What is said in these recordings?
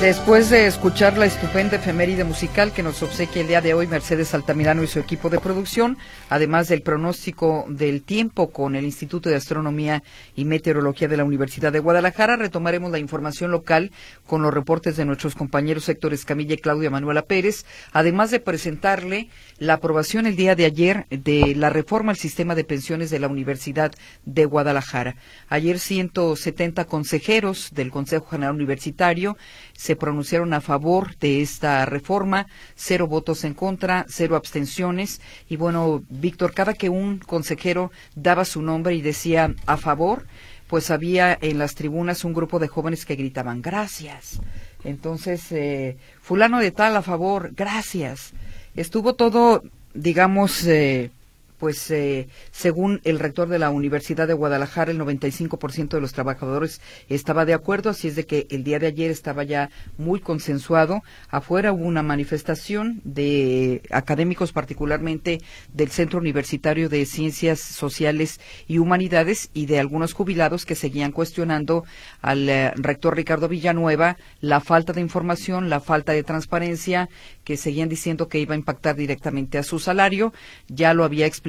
Después de escuchar la estupenda efeméride musical que nos obsequia el día de hoy Mercedes Altamirano y su equipo de producción, además del pronóstico del tiempo con el Instituto de Astronomía y Meteorología de la Universidad de Guadalajara, retomaremos la información local con los reportes de nuestros compañeros Héctor Escamilla y Claudia Manuela Pérez, además de presentarle la aprobación el día de ayer de la reforma al sistema de pensiones de la Universidad de Guadalajara. Ayer 170 consejeros del Consejo General Universitario se pronunciaron a favor de esta reforma, cero votos en contra, cero abstenciones. Y bueno, Víctor, cada que un consejero daba su nombre y decía a favor, pues había en las tribunas un grupo de jóvenes que gritaban gracias. Entonces, eh, fulano de tal a favor, gracias. Estuvo todo, digamos, eh, pues eh, según el rector de la Universidad de Guadalajara, el 95% de los trabajadores estaba de acuerdo, así es de que el día de ayer estaba ya muy consensuado. Afuera hubo una manifestación de académicos, particularmente del Centro Universitario de Ciencias Sociales y Humanidades y de algunos jubilados que seguían cuestionando al eh, rector Ricardo Villanueva la falta de información, la falta de transparencia, que seguían diciendo que iba a impactar directamente a su salario. Ya lo había explicado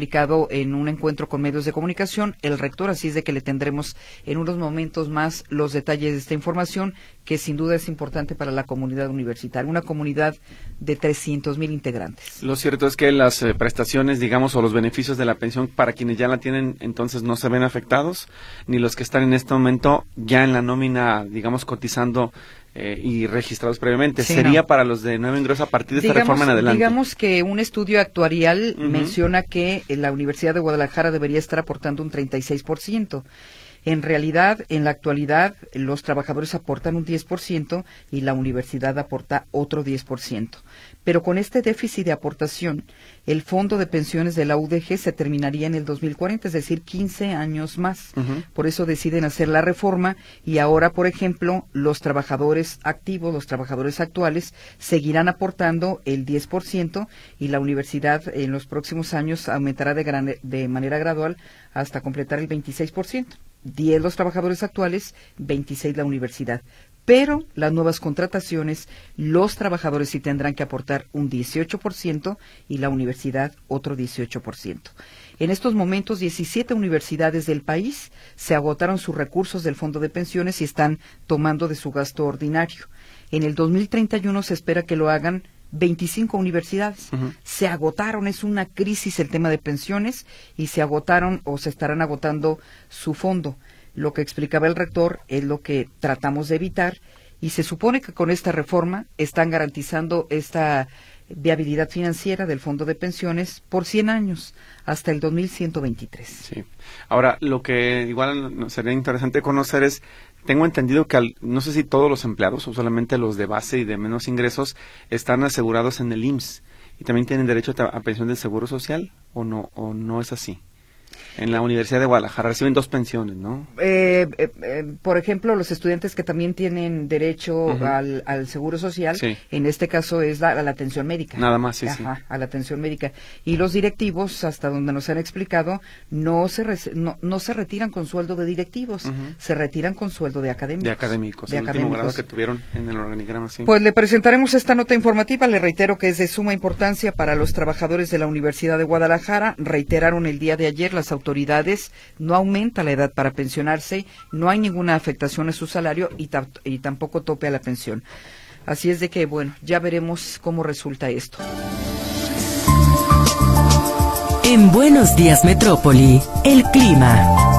en un encuentro con medios de comunicación el rector, así es de que le tendremos en unos momentos más los detalles de esta información que sin duda es importante para la comunidad universitaria, una comunidad de 300 mil integrantes. Lo cierto es que las eh, prestaciones, digamos, o los beneficios de la pensión para quienes ya la tienen, entonces no se ven afectados, ni los que están en este momento ya en la nómina, digamos, cotizando eh, y registrados previamente. Sería para los de nuevo ingreso a partir de esta reforma en adelante. Digamos que un estudio actuarial menciona que la Universidad de Guadalajara debería estar aportando un 36%. En realidad, en la actualidad, los trabajadores aportan un 10% y la universidad aporta otro 10%. Pero con este déficit de aportación, el fondo de pensiones de la UDG se terminaría en el 2040, es decir, 15 años más. Por eso deciden hacer la reforma y ahora, por ejemplo, los trabajadores activos, los trabajadores actuales, seguirán aportando el 10% y la universidad en los próximos años aumentará de, de manera gradual hasta completar el 26%. 10 los trabajadores actuales, 26 la universidad. Pero las nuevas contrataciones, los trabajadores sí tendrán que aportar un 18% y la universidad otro 18%. En estos momentos, 17 universidades del país se agotaron sus recursos del fondo de pensiones y están tomando de su gasto ordinario. En el 2031 se espera que lo hagan 25 universidades. Se agotaron, es una crisis el tema de pensiones y se agotaron o se estarán agotando su fondo. Lo que explicaba el rector es lo que tratamos de evitar y se supone que con esta reforma están garantizando esta viabilidad financiera del fondo de pensiones por 100 años hasta el 2123. Sí. Ahora, lo que igual sería interesante conocer es tengo entendido que no sé si todos los empleados o solamente los de base y de menos ingresos están asegurados en el IMSS y también tienen derecho a, a pensión del seguro social o no o no es así. En la Universidad de Guadalajara reciben dos pensiones, ¿no? Eh, eh, eh, por ejemplo, los estudiantes que también tienen derecho al, seguro social, en este caso es la, la atención médica. Nada más, sí, Ajá, a la atención médica. Y los directivos, hasta donde nos han explicado, no se, no, no, se retiran con sueldo de directivos, se retiran con sueldo de académicos. De académicos, de el último grado que tuvieron en el organigrama, sí. Pues le presentaremos esta nota informativa, le reitero que es de suma importancia para los trabajadores de la Universidad de Guadalajara, reiteraron el día de ayer las autoridades, no aumenta la edad para pensionarse, no hay ninguna afectación a su salario y, y tampoco tope a la pensión. Así es de que, bueno, ya veremos cómo resulta esto. En Buenos Días Metrópoli, el clima.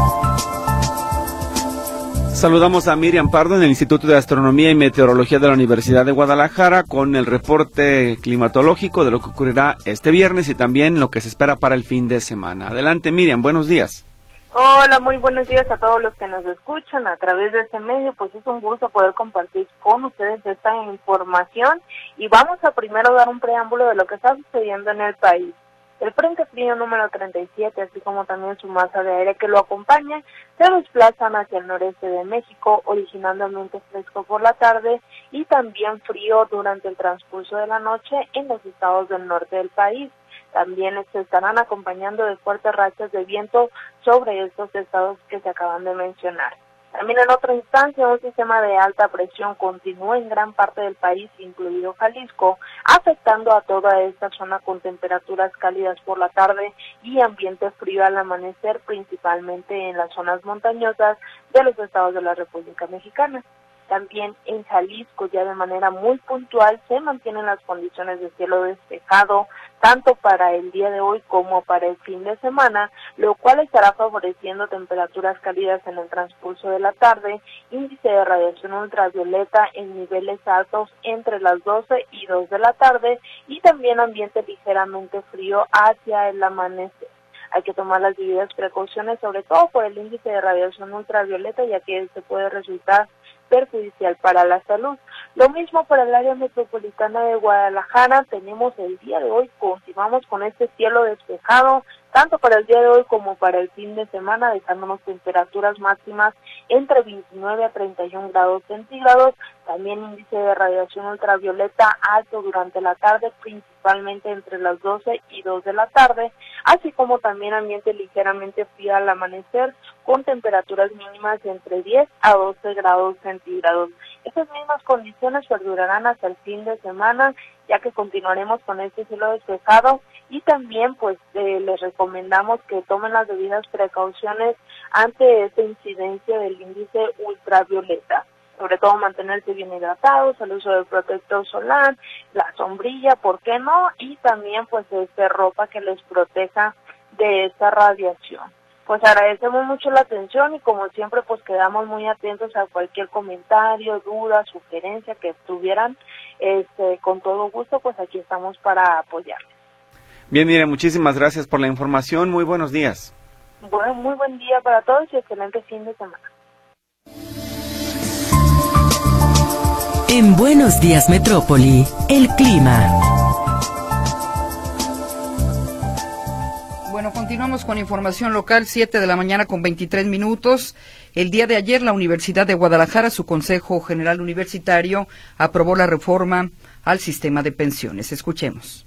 Saludamos a Miriam Pardo en el Instituto de Astronomía y Meteorología de la Universidad de Guadalajara con el reporte climatológico de lo que ocurrirá este viernes y también lo que se espera para el fin de semana. Adelante Miriam, buenos días. Hola, muy buenos días a todos los que nos escuchan a través de este medio. Pues es un gusto poder compartir con ustedes esta información y vamos a primero dar un preámbulo de lo que está sucediendo en el país. El Frente Frío número 37, así como también su masa de aire que lo acompaña, se desplazan hacia el noreste de México, originalmente fresco por la tarde y también frío durante el transcurso de la noche en los estados del norte del país. También se estarán acompañando de fuertes rachas de viento sobre estos estados que se acaban de mencionar. También en otra instancia, un sistema de alta presión continúa en gran parte del país, incluido Jalisco, afectando a toda esta zona con temperaturas cálidas por la tarde y ambiente frío al amanecer, principalmente en las zonas montañosas de los estados de la República Mexicana. También en Jalisco, ya de manera muy puntual, se mantienen las condiciones de cielo despejado, tanto para el día de hoy como para el fin de semana, lo cual estará favoreciendo temperaturas cálidas en el transcurso de la tarde, índice de radiación ultravioleta en niveles altos entre las 12 y 2 de la tarde y también ambiente ligeramente frío hacia el amanecer hay que tomar las debidas precauciones, sobre todo por el índice de radiación ultravioleta, ya que se puede resultar perjudicial para la salud. Lo mismo para el área metropolitana de Guadalajara, tenemos el día de hoy, continuamos con este cielo despejado, tanto para el día de hoy como para el fin de semana, dejándonos temperaturas máximas entre 29 a 31 grados centígrados, también índice de radiación ultravioleta alto durante la tarde, entre las 12 y 2 de la tarde, así como también ambiente ligeramente frío al amanecer, con temperaturas mínimas entre 10 a 12 grados centígrados. Estas mismas condiciones perdurarán hasta el fin de semana, ya que continuaremos con este cielo despejado y también pues eh, les recomendamos que tomen las debidas precauciones ante esta incidencia del índice ultravioleta sobre todo mantenerse bien hidratados, el uso del protector solar, la sombrilla, ¿por qué no? Y también pues este ropa que les proteja de esta radiación. Pues agradecemos mucho la atención y como siempre pues quedamos muy atentos a cualquier comentario, duda, sugerencia que tuvieran, este, con todo gusto pues aquí estamos para apoyarles. Bien, mire, muchísimas gracias por la información, muy buenos días. Bueno, muy buen día para todos y excelente fin de semana. En Buenos Días Metrópoli, el clima. Bueno, continuamos con información local, 7 de la mañana con 23 minutos. El día de ayer, la Universidad de Guadalajara, su Consejo General Universitario, aprobó la reforma al sistema de pensiones. Escuchemos.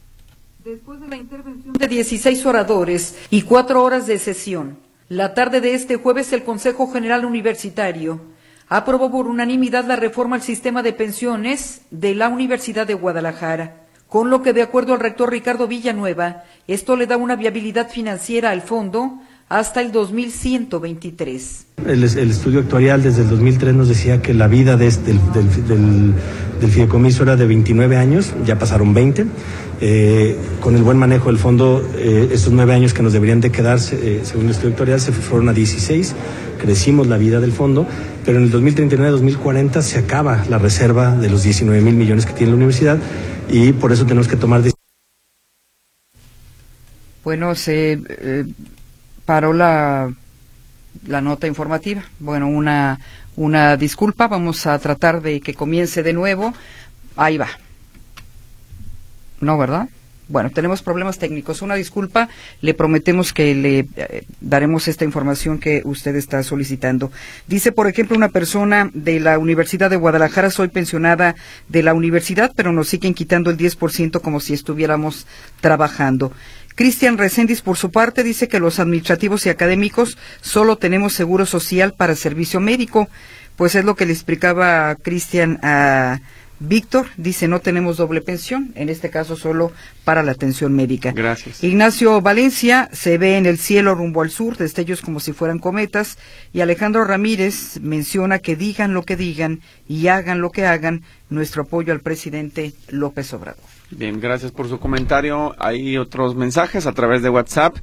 Después de la intervención de 16 oradores y cuatro horas de sesión, la tarde de este jueves el Consejo General Universitario aprobó por unanimidad la reforma al sistema de pensiones de la Universidad de Guadalajara, con lo que, de acuerdo al rector Ricardo Villanueva, esto le da una viabilidad financiera al fondo hasta el 2123. El, el estudio actuarial desde el 2003 nos decía que la vida del, del, fideicomiso era de 29 años, ya pasaron 20. Eh, con el buen manejo del fondo, eh, estos nueve años que nos deberían de quedarse, eh, según el estudio actuarial, se fueron a 16 crecimos la vida del fondo, pero en el 2039-2040 se acaba la reserva de los 19 mil millones que tiene la universidad y por eso tenemos que tomar Bueno, se eh, paró la, la nota informativa. Bueno, una, una disculpa, vamos a tratar de que comience de nuevo. Ahí va. No, ¿verdad? Bueno, tenemos problemas técnicos. Una disculpa, le prometemos que le eh, daremos esta información que usted está solicitando. Dice, por ejemplo, una persona de la Universidad de Guadalajara, soy pensionada de la universidad, pero nos siguen quitando el 10% como si estuviéramos trabajando. Cristian Recendis, por su parte, dice que los administrativos y académicos solo tenemos seguro social para servicio médico. Pues es lo que le explicaba Cristian a. Víctor dice no tenemos doble pensión, en este caso solo para la atención médica. Gracias. Ignacio Valencia se ve en el cielo rumbo al sur, destellos como si fueran cometas, y Alejandro Ramírez menciona que digan lo que digan y hagan lo que hagan, nuestro apoyo al presidente López Obrador. Bien, gracias por su comentario. Hay otros mensajes a través de WhatsApp.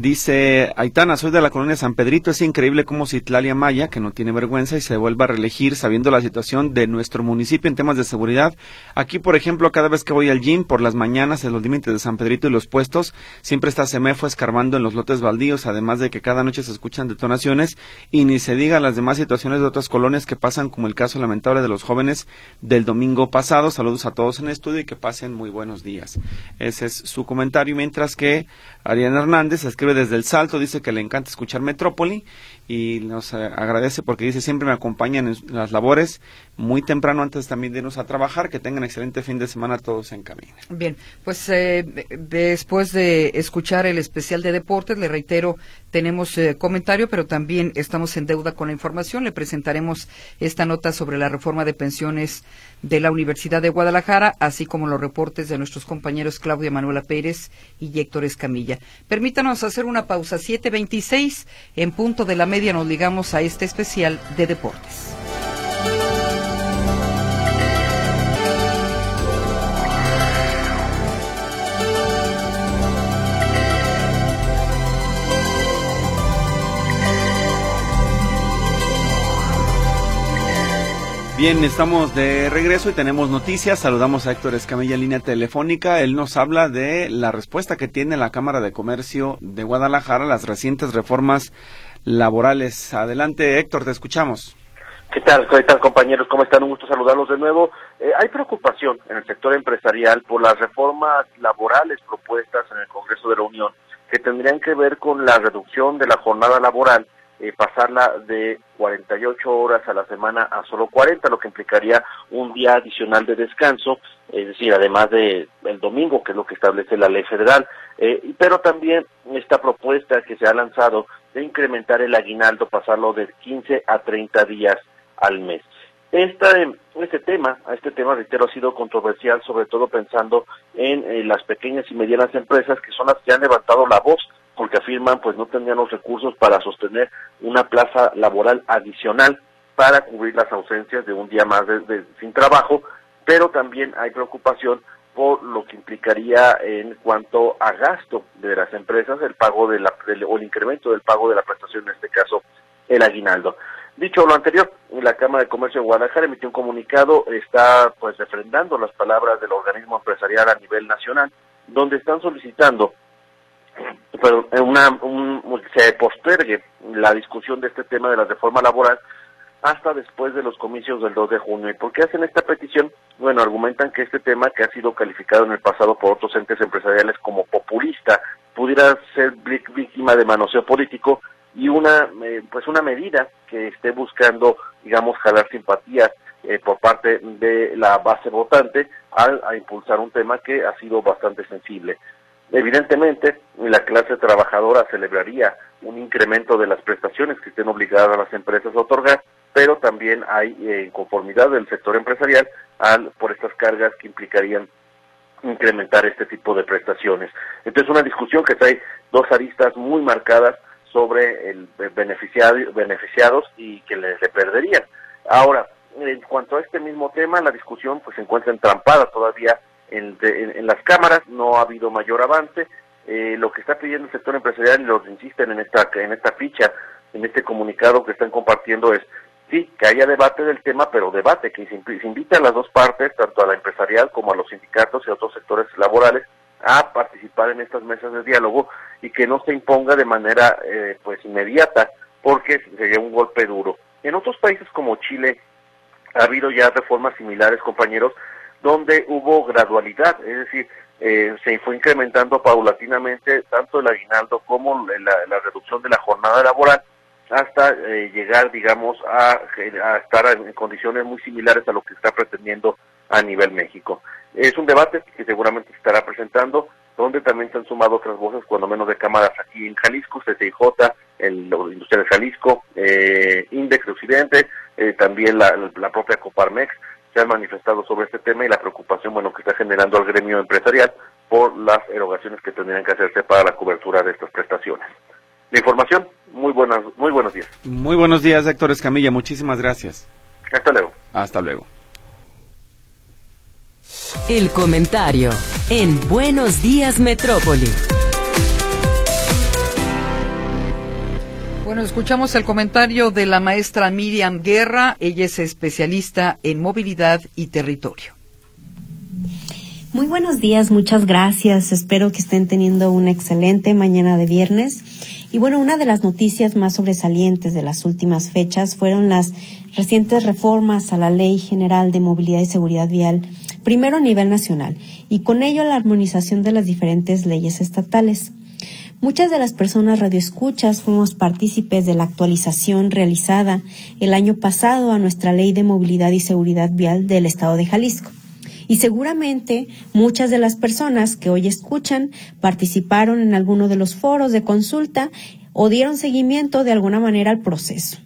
Dice Aitana, soy de la colonia San Pedrito. Es increíble cómo Citlalia Maya, que no tiene vergüenza y se vuelva a reelegir sabiendo la situación de nuestro municipio en temas de seguridad. Aquí, por ejemplo, cada vez que voy al gym por las mañanas en los límites de San Pedrito y los puestos, siempre está Semefo escarbando en los lotes baldíos, además de que cada noche se escuchan detonaciones y ni se diga las demás situaciones de otras colonias que pasan, como el caso lamentable de los jóvenes del domingo pasado. Saludos a todos en estudio y que pasen muy buenos días. Ese es su comentario. Mientras que Ariana Hernández escribe desde El Salto, dice que le encanta escuchar Metrópoli y nos eh, agradece porque dice siempre me acompañan en las labores muy temprano antes también de irnos a trabajar. Que tengan excelente fin de semana todos en camino. Bien, pues eh, después de escuchar el especial de deportes, le reitero, tenemos eh, comentario, pero también estamos en deuda con la información. Le presentaremos esta nota sobre la reforma de pensiones de la Universidad de Guadalajara, así como los reportes de nuestros compañeros Claudia Manuela Pérez y Héctor Escamilla. Permítanos hacer una pausa. 7.26 en punto de la nos ligamos a este especial de deportes. Bien, estamos de regreso y tenemos noticias. Saludamos a Héctor Escamilla línea telefónica. Él nos habla de la respuesta que tiene la Cámara de Comercio de Guadalajara a las recientes reformas laborales. Adelante, Héctor, te escuchamos. ¿Qué tal? ¿Qué compañeros? ¿Cómo están? Un gusto saludarlos de nuevo. Eh, hay preocupación en el sector empresarial por las reformas laborales propuestas en el Congreso de la Unión que tendrían que ver con la reducción de la jornada laboral eh, pasarla de 48 horas a la semana a solo 40, lo que implicaría un día adicional de descanso, es decir, además de el domingo, que es lo que establece la ley federal, eh, pero también esta propuesta que se ha lanzado de incrementar el aguinaldo, pasarlo de 15 a 30 días al mes. Esta, este tema, este tema, reitero, ha sido controversial, sobre todo pensando en eh, las pequeñas y medianas empresas que son las que han levantado la voz porque afirman pues no tendrían los recursos para sostener una plaza laboral adicional para cubrir las ausencias de un día más de, sin trabajo, pero también hay preocupación por lo que implicaría en cuanto a gasto de las empresas el pago de la o el incremento del pago de la prestación en este caso el aguinaldo. Dicho lo anterior, la Cámara de Comercio de Guadalajara emitió un comunicado, está pues refrendando las palabras del organismo empresarial a nivel nacional, donde están solicitando pero una, un, se postergue la discusión de este tema de la reforma laboral hasta después de los comicios del 2 de junio. ¿Y por qué hacen esta petición? Bueno, argumentan que este tema, que ha sido calificado en el pasado por otros entes empresariales como populista, pudiera ser víctima de manoseo político y una, eh, pues una medida que esté buscando, digamos, jalar simpatía eh, por parte de la base votante al a impulsar un tema que ha sido bastante sensible. Evidentemente, la clase trabajadora celebraría un incremento de las prestaciones que estén obligadas a las empresas a otorgar, pero también hay eh, inconformidad del sector empresarial al, por estas cargas que implicarían incrementar este tipo de prestaciones. Entonces, una discusión que trae dos aristas muy marcadas sobre el beneficiado, beneficiados y que les le perderían. Ahora, en cuanto a este mismo tema, la discusión pues se encuentra entrampada todavía en, las cámaras, no ha habido mayor avance. Eh, lo que está pidiendo el sector empresarial, y lo insisten en esta, en esta ficha, en este comunicado que están compartiendo, es sí, que haya debate del tema, pero debate, que se, invite a las dos partes, tanto a la empresarial como a los sindicatos y a otros sectores laborales, a participar en estas mesas de diálogo y que no se imponga de manera eh, pues inmediata, porque sería un golpe duro. En otros países como Chile ha habido ya reformas similares, compañeros, donde hubo gradualidad, es decir, eh, se fue incrementando paulatinamente tanto el aguinaldo como la, reducción de la jornada laboral hasta eh, llegar, digamos, a, estar en condiciones muy similares a lo que está pretendiendo a nivel México. Es un debate que seguramente se estará presentando, donde también se han sumado otras voces, cuando menos de cámaras aquí en Jalisco, CCIJ, el, los industriales Jalisco, eh, Index de Occidente, eh, también la propia Coparmex, se han manifestado sobre este tema y la preocupación bueno que está generando al gremio empresarial por las erogaciones que tendrían que hacerse para la cobertura de estas prestaciones. La información, muy buenas, muy buenos días. Muy buenos días, Héctor Escamilla, muchísimas gracias. Hasta luego. Hasta luego. El comentario en Buenos Días Metrópoli. Bueno, escuchamos el comentario de la maestra Miriam Guerra. Ella es especialista en movilidad y territorio. Muy buenos días, muchas gracias. Espero que estén teniendo una excelente mañana de viernes. Y bueno, una de las noticias más sobresalientes de las últimas fechas fueron las recientes reformas a la Ley General de Movilidad y Seguridad Vial, primero a nivel nacional, y con ello la armonización de las diferentes leyes estatales. Muchas de las personas radioescuchas fuimos partícipes de la actualización realizada el año pasado a nuestra Ley de Movilidad y Seguridad Vial del Estado de Jalisco. Y seguramente muchas de las personas que hoy escuchan participaron en alguno de los foros de consulta o dieron seguimiento de alguna manera al proceso.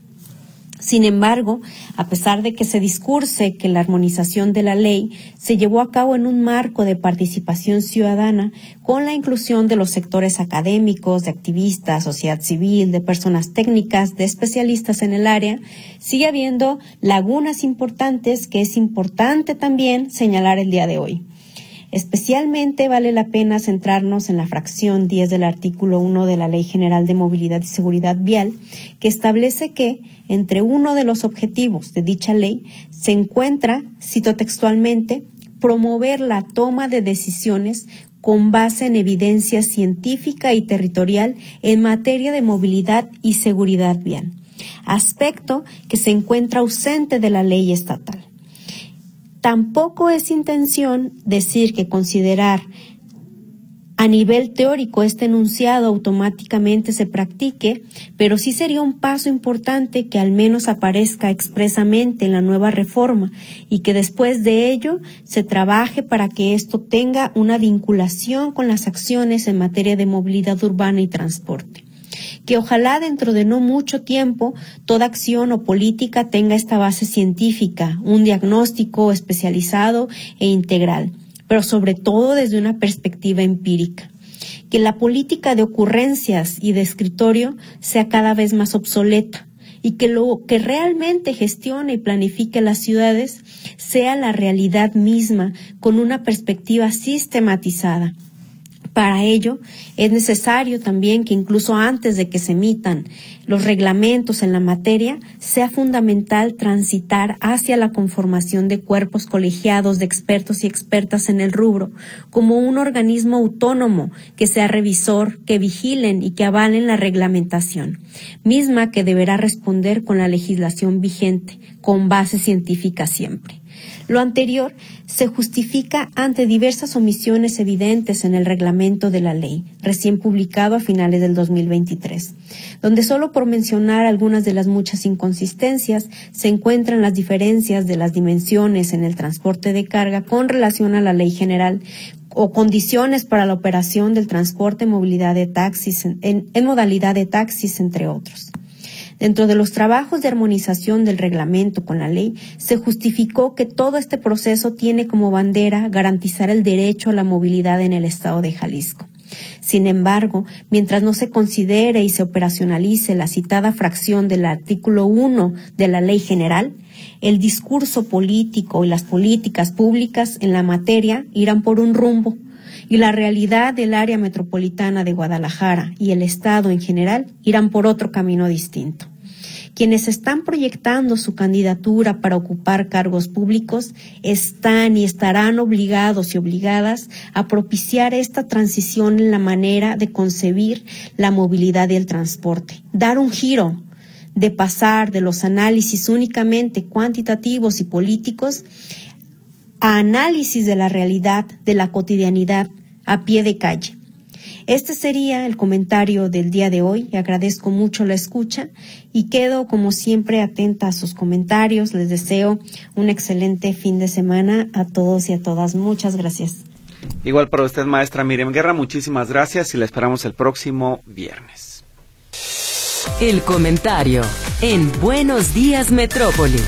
Sin embargo, a pesar de que se discurse que la armonización de la ley se llevó a cabo en un marco de participación ciudadana con la inclusión de los sectores académicos, de activistas, sociedad civil, de personas técnicas, de especialistas en el área, sigue habiendo lagunas importantes que es importante también señalar el día de hoy. Especialmente vale la pena centrarnos en la fracción 10 del artículo 1 de la Ley General de Movilidad y Seguridad Vial, que establece que entre uno de los objetivos de dicha ley se encuentra, cito textualmente, promover la toma de decisiones con base en evidencia científica y territorial en materia de movilidad y seguridad vial, aspecto que se encuentra ausente de la ley estatal. Tampoco es intención decir que considerar a nivel teórico este enunciado automáticamente se practique, pero sí sería un paso importante que al menos aparezca expresamente en la nueva reforma y que después de ello se trabaje para que esto tenga una vinculación con las acciones en materia de movilidad urbana y transporte que ojalá dentro de no mucho tiempo toda acción o política tenga esta base científica, un diagnóstico especializado e integral, pero sobre todo desde una perspectiva empírica. Que la política de ocurrencias y de escritorio sea cada vez más obsoleta y que lo que realmente gestione y planifique las ciudades sea la realidad misma con una perspectiva sistematizada para ello, es necesario también que incluso antes de que se emitan los reglamentos en la materia, sea fundamental transitar hacia la conformación de cuerpos colegiados de expertos y expertas en el rubro, como un organismo autónomo que sea revisor, que vigilen y que avalen la reglamentación, misma que deberá responder con la legislación vigente, con base científica siempre. Lo anterior se justifica ante diversas omisiones evidentes en el reglamento de la ley, recién publicado a finales del 2023, donde solo por mencionar algunas de las muchas inconsistencias se encuentran las diferencias de las dimensiones en el transporte de carga con relación a la ley general o condiciones para la operación del transporte movilidad de taxis en, en modalidad de taxis, entre otros. Dentro de los trabajos de armonización del reglamento con la ley, se justificó que todo este proceso tiene como bandera garantizar el derecho a la movilidad en el estado de Jalisco. Sin embargo, mientras no se considere y se operacionalice la citada fracción del artículo 1 de la Ley General, el discurso político y las políticas públicas en la materia irán por un rumbo y la realidad del área metropolitana de Guadalajara y el Estado en general irán por otro camino distinto. Quienes están proyectando su candidatura para ocupar cargos públicos están y estarán obligados y obligadas a propiciar esta transición en la manera de concebir la movilidad y el transporte, dar un giro de pasar de los análisis únicamente cuantitativos y políticos a análisis de la realidad, de la cotidianidad, a pie de calle. Este sería el comentario del día de hoy. Agradezco mucho la escucha y quedo como siempre atenta a sus comentarios. Les deseo un excelente fin de semana a todos y a todas. Muchas gracias. Igual para usted, maestra Miriam Guerra, muchísimas gracias y la esperamos el próximo viernes. El comentario en Buenos Días Metrópoli.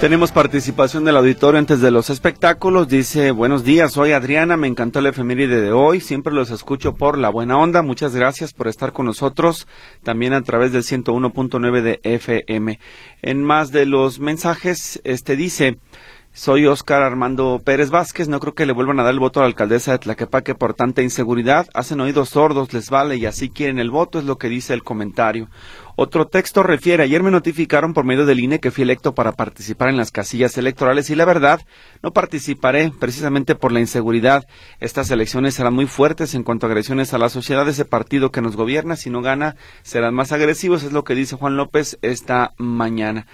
Tenemos participación del auditorio antes de los espectáculos. Dice, buenos días, soy Adriana, me encantó el efeméride de hoy, siempre los escucho por la buena onda. Muchas gracias por estar con nosotros, también a través del 101.9 de FM. En más de los mensajes, este dice, soy Óscar Armando Pérez Vázquez. No creo que le vuelvan a dar el voto a la alcaldesa de Tlaquepaque por tanta inseguridad. Hacen oídos sordos, les vale y así quieren el voto, es lo que dice el comentario. Otro texto refiere, ayer me notificaron por medio del INE que fui electo para participar en las casillas electorales y la verdad, no participaré precisamente por la inseguridad. Estas elecciones serán muy fuertes en cuanto a agresiones a la sociedad. Ese partido que nos gobierna, si no gana, serán más agresivos, es lo que dice Juan López esta mañana.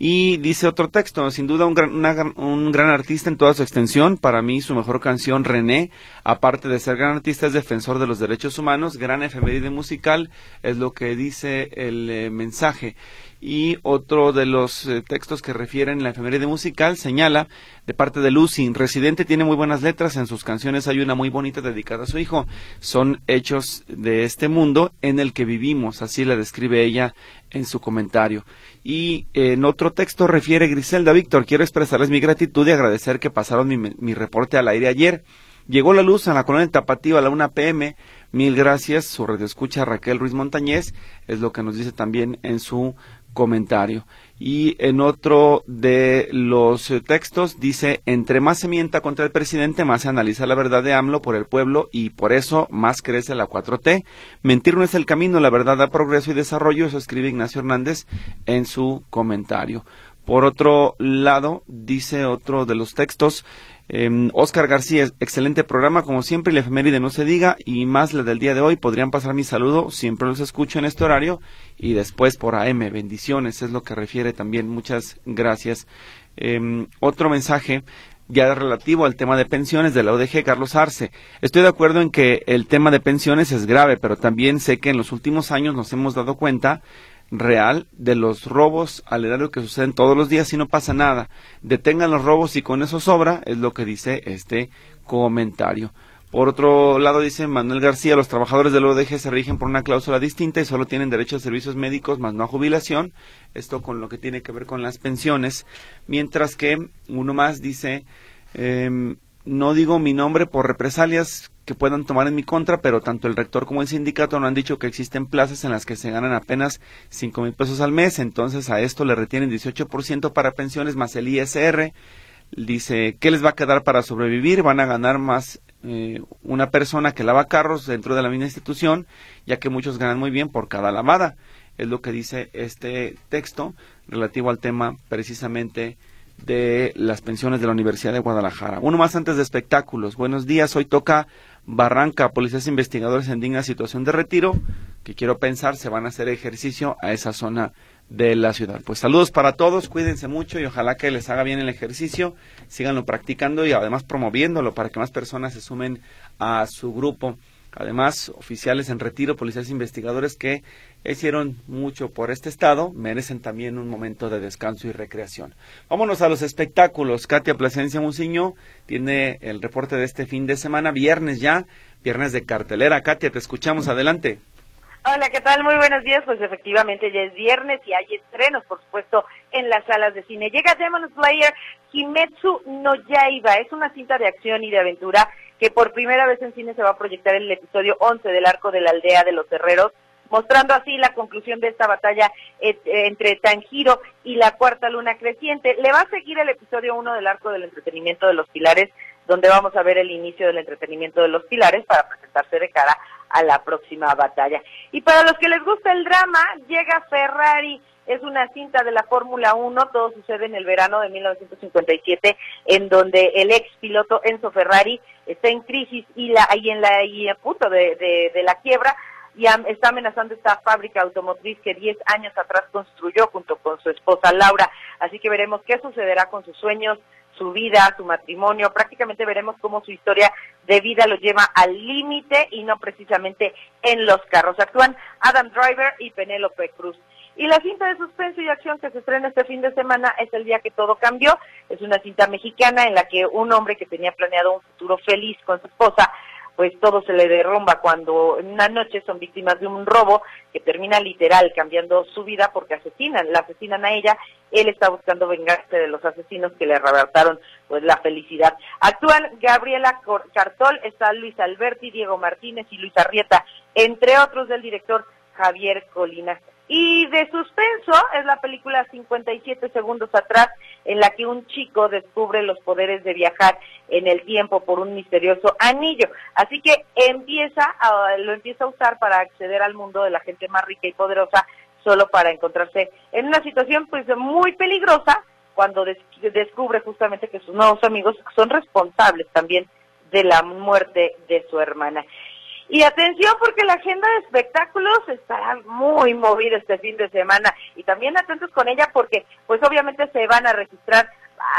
Y dice otro texto, sin duda un gran, un gran artista en toda su extensión. Para mí su mejor canción, René, aparte de ser gran artista, es defensor de los derechos humanos, gran efeméride musical, es lo que dice el eh, mensaje y otro de los eh, textos que refieren la efeméride musical señala de parte de Lucy, Residente tiene muy buenas letras, en sus canciones hay una muy bonita dedicada a su hijo, son hechos de este mundo en el que vivimos, así la describe ella en su comentario. Y en otro texto refiere Griselda Víctor, quiero expresarles mi gratitud y agradecer que pasaron mi, mi reporte al aire ayer. Llegó la luz en la colonia Tapatío a la 1 pm. Mil gracias. Su escucha Raquel Ruiz Montañez es lo que nos dice también en su comentario. Y en otro de los eh, textos dice, entre más se mienta contra el presidente, más se analiza la verdad de AMLO por el pueblo y por eso más crece la 4T. Mentir no es el camino, la verdad da progreso y desarrollo, eso escribe Ignacio Hernández en su comentario. Por otro lado, dice otro de los textos, Oscar em, García, excelente programa, como siempre, la efeméride no se diga, y más la del día de hoy, podrían pasar mi saludo, siempre los escucho en este horario, y después por AM, bendiciones, es lo que refiere también, muchas gracias. Em, otro mensaje, ya relativo al tema de pensiones de la ODG, Carlos Arce. Estoy de acuerdo en que el tema de pensiones es grave, pero también sé que en los últimos años nos hemos dado cuenta real de los robos al erario que suceden todos los días y no pasa nada. Detengan los robos y con eso sobra, es lo que dice este comentario. Por otro lado, dice Manuel García, los trabajadores del ODG se rigen por una cláusula distinta y solo tienen derecho a servicios médicos más no a jubilación. Esto con lo que tiene que ver con las pensiones. Mientras que uno más dice, em, no digo mi nombre por represalias que puedan tomar en mi contra, pero tanto el rector como el sindicato no han dicho que existen plazas en las que se ganan apenas cinco mil pesos al mes, entonces a esto le retienen 18% para pensiones más el ISR. Dice, ¿qué les va a quedar para sobrevivir? Van a ganar más eh, una persona que lava carros dentro de la misma institución, ya que muchos ganan muy bien por cada lavada. Es lo que dice este texto relativo al tema precisamente de las pensiones de la Universidad de Guadalajara. Uno más antes de espectáculos. Buenos días, hoy toca Barranca, policías investigadores en digna situación de retiro, que quiero pensar se van a hacer ejercicio a esa zona de la ciudad. Pues saludos para todos, cuídense mucho y ojalá que les haga bien el ejercicio, síganlo practicando y además promoviéndolo para que más personas se sumen a su grupo. Además, oficiales en retiro, policías investigadores que hicieron mucho por este estado, merecen también un momento de descanso y recreación. Vámonos a los espectáculos. Katia Plasencia Muciño tiene el reporte de este fin de semana, viernes ya, viernes de cartelera. Katia, te escuchamos, adelante. Hola, ¿qué tal? Muy buenos días. Pues efectivamente ya es viernes y hay estrenos, por supuesto, en las salas de cine. Llega Demon Slayer Kimetsu no Yaiba. Es una cinta de acción y de aventura que por primera vez en cine se va a proyectar en el episodio 11 del arco de la aldea de los herreros, mostrando así la conclusión de esta batalla eh, entre Tanjiro y la cuarta luna creciente. Le va a seguir el episodio 1 del arco del entretenimiento de los pilares, donde vamos a ver el inicio del entretenimiento de los pilares para presentarse de cara a la próxima batalla. Y para los que les gusta el drama, llega Ferrari es una cinta de la Fórmula 1, todo sucede en el verano de 1957, en donde el ex piloto Enzo Ferrari está en crisis y, la, y en la punto de, de, la quiebra y está amenazando esta fábrica automotriz que 10 años atrás construyó junto con su esposa Laura. Así que veremos qué sucederá con sus sueños, su vida, su matrimonio. Prácticamente veremos cómo su historia de vida lo lleva al límite y no precisamente en los carros. Actúan Adam Driver y Penélope Cruz. Y la cinta de suspenso y acción que se estrena este fin de semana es El día que todo cambió. Es una cinta mexicana en la que un hombre que tenía planeado un futuro feliz con su esposa, pues todo se le derrumba cuando en una noche son víctimas de un robo que termina literal cambiando su vida porque asesinan, la asesinan a ella. Él está buscando vengarse de los asesinos que le arrebataron pues la felicidad. Actúan Gabriela Cartol, está Luis Alberti, Diego Martínez y Luis Arrieta, entre otros del director Javier Colina. Y de suspenso es la película 57 segundos atrás, en la que un chico descubre los poderes de viajar en el tiempo por un misterioso anillo. Así que empieza lo empieza a usar para acceder al mundo de la gente más rica y poderosa, solo para encontrarse en una situación pues muy peligrosa cuando descubre justamente que sus nuevos amigos son responsables también de la muerte de su hermana. Y atención porque la agenda de espectáculos estará muy movida este fin de semana y también atentos con ella porque pues obviamente se van a registrar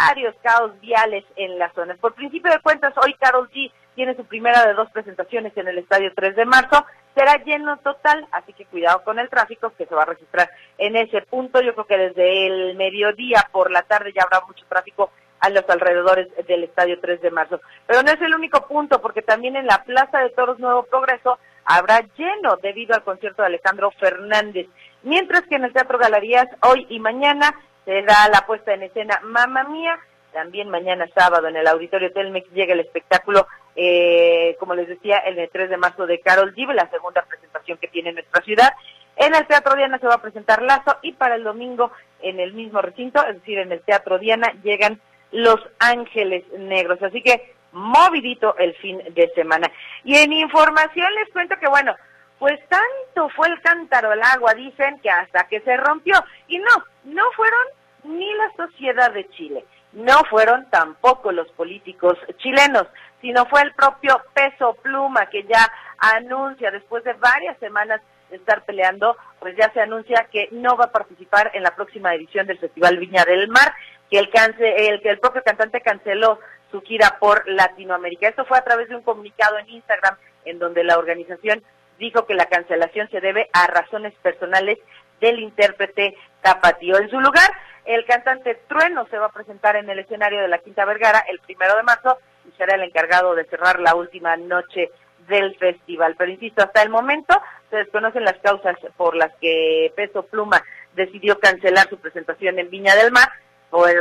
varios caos viales en las zonas. Por principio de cuentas, hoy Carol G tiene su primera de dos presentaciones en el Estadio 3 de marzo. Será lleno total, así que cuidado con el tráfico que se va a registrar en ese punto. Yo creo que desde el mediodía por la tarde ya habrá mucho tráfico a los alrededores del Estadio 3 de marzo. Pero no es el único punto, porque también en la Plaza de Toros Nuevo Progreso habrá lleno debido al concierto de Alejandro Fernández. Mientras que en el Teatro Galerías hoy y mañana se da la puesta en escena Mamma Mía. También mañana sábado en el Auditorio Telmex llega el espectáculo, eh, como les decía, el 3 de marzo de Carol G, la segunda presentación que tiene nuestra ciudad. En el Teatro Diana se va a presentar Lazo y para el domingo en el mismo recinto, es decir, en el Teatro Diana, llegan los Ángeles Negros. Así que movidito el fin de semana. Y en información les cuento que, bueno, pues tanto fue el cántaro al agua, dicen, que hasta que se rompió. Y no, no fueron ni la sociedad de Chile, no fueron tampoco los políticos chilenos, sino fue el propio peso pluma que ya anuncia después de varias semanas de estar peleando, pues ya se anuncia que no va a participar en la próxima edición del Festival Viña del Mar que el, el, que el propio cantante canceló su gira por Latinoamérica. Esto fue a través de un comunicado en Instagram en donde la organización dijo que la cancelación se debe a razones personales del intérprete Tapatío. En su lugar, el cantante Trueno se va a presentar en el escenario de la Quinta Vergara el primero de marzo y será el encargado de cerrar la última noche del festival. Pero insisto, hasta el momento se desconocen las causas por las que Peso Pluma decidió cancelar su presentación en Viña del Mar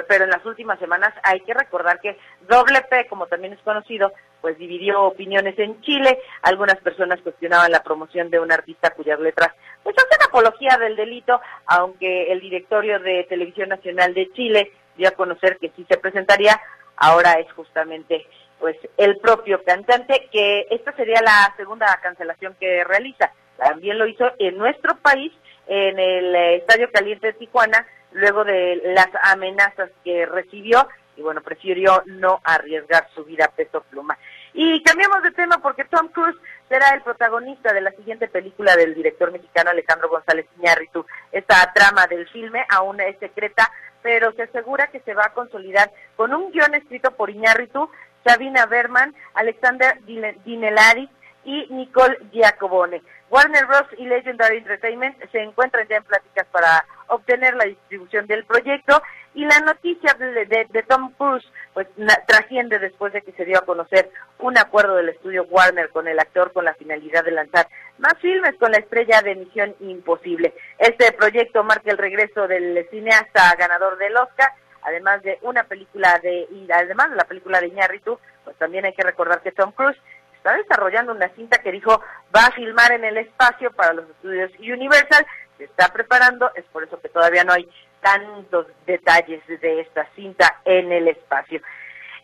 pero en las últimas semanas hay que recordar que Doble P, como también es conocido, pues dividió opiniones en Chile. Algunas personas cuestionaban la promoción de un artista cuyas letras pues hacen apología del delito, aunque el directorio de Televisión Nacional de Chile dio a conocer que sí se presentaría. Ahora es justamente pues el propio cantante que esta sería la segunda cancelación que realiza. También lo hizo en nuestro país en el Estadio Caliente de Tijuana luego de las amenazas que recibió y bueno, prefirió no arriesgar su vida a peso pluma. Y cambiamos de tema porque Tom Cruise será el protagonista de la siguiente película del director mexicano Alejandro González Iñárritu. Esta trama del filme aún es secreta, pero se asegura que se va a consolidar con un guion escrito por Iñárritu, Sabina Berman, Alexander Dinelari y Nicole Giacobone. Warner Bros. y Legendary Entertainment se encuentran ya en pláticas para obtener la distribución del proyecto y la noticia de, Tom Cruise pues trasciende después de que se dio a conocer un acuerdo del estudio Warner con el actor con la finalidad de lanzar más filmes con la estrella de Misión Imposible. Este proyecto marca el regreso del cineasta ganador del Oscar, además de una película de y además de la película de Iñárritu, pues también hay que recordar que Tom Cruise está desarrollando una cinta que dijo va a filmar en el espacio para los estudios Universal, se está preparando, es por eso que todavía no hay tantos detalles de esta cinta en el espacio.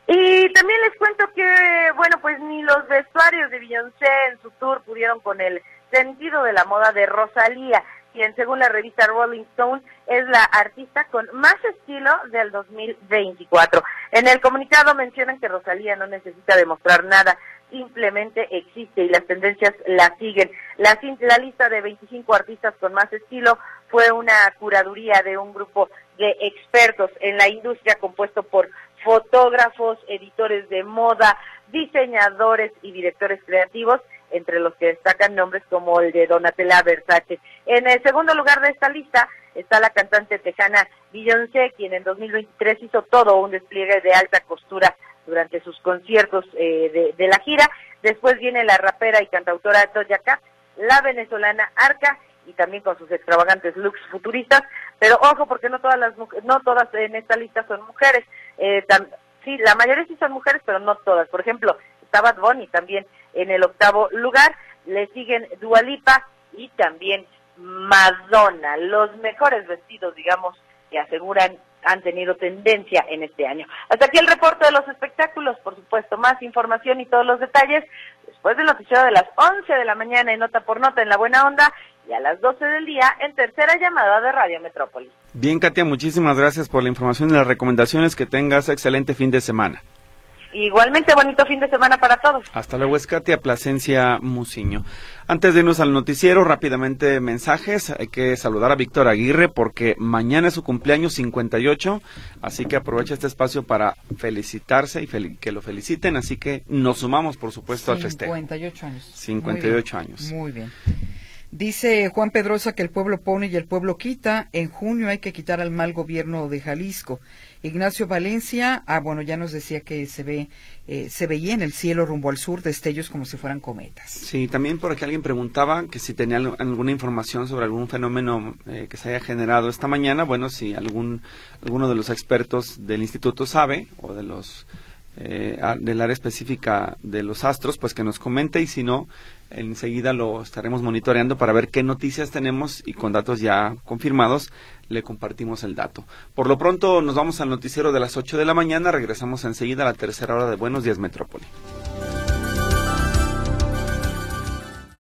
Y también les cuento que, bueno, pues ni los vestuarios de Beyoncé en su tour pudieron con el sentido de la moda de Rosalía, quien según la revista Rolling Stone es la artista con más estilo del 2024. En el comunicado mencionan que Rosalía no necesita demostrar nada, simplemente existe y las tendencias la siguen. La, la lista de 25 artistas con más estilo fue una curaduría de un grupo de expertos en la industria compuesto por fotógrafos, editores de moda, diseñadores y directores creativos, entre los que destacan nombres como el de Donatella Versace. En el segundo lugar de esta lista está la cantante tejana Beyoncé, quien en 2023 hizo todo un despliegue de alta costura durante sus conciertos eh, de, la gira. Después viene la rapera y cantautora Doja Cat, la venezolana Arca y también con sus extravagantes looks futuristas. Pero ojo, porque no todas las no todas en esta lista son mujeres. Eh, sí, la mayoría sí son mujeres, pero no todas. Por ejemplo, está Bad Bunny también en el octavo lugar. Le siguen Dualipa y también Madonna. Los mejores vestidos, digamos, que aseguran han tenido tendencia en este año. Hasta aquí el reporte de los espectáculos, por supuesto, más información y todos los detalles después del noticiero de las 11 de la mañana en Nota por Nota en La Buena Onda y a las 12 del día en tercera llamada de Radio Metrópolis. Bien, Katia, muchísimas gracias por la información y las recomendaciones. Que tengas excelente fin de semana. Igualmente, bonito fin de semana para todos. Hasta luego, Escatia Plasencia Musiño. Antes de irnos al noticiero, rápidamente mensajes. Hay que saludar a Víctor Aguirre porque mañana es su cumpleaños 58, así que aprovecha este espacio para felicitarse y que lo feliciten. Así que nos sumamos, por supuesto, al festejo. 58 años. 58 años. Muy bien. Dice Juan Pedrosa que el pueblo pone y el pueblo quita. En junio hay que quitar al mal gobierno de Jalisco. Ignacio Valencia, ah, bueno, ya nos decía que se ve, eh, se veía en el cielo rumbo al sur destellos como si fueran cometas. Sí, también por aquí alguien preguntaba que si tenía alguna información sobre algún fenómeno eh, que se haya generado esta mañana. Bueno, si algún, alguno de los expertos del instituto sabe o de los eh, del área específica de los astros, pues que nos comente y si no, enseguida lo estaremos monitoreando para ver qué noticias tenemos y con datos ya confirmados le compartimos el dato. Por lo pronto nos vamos al noticiero de las 8 de la mañana, regresamos enseguida a la tercera hora de Buenos Días Metrópoli.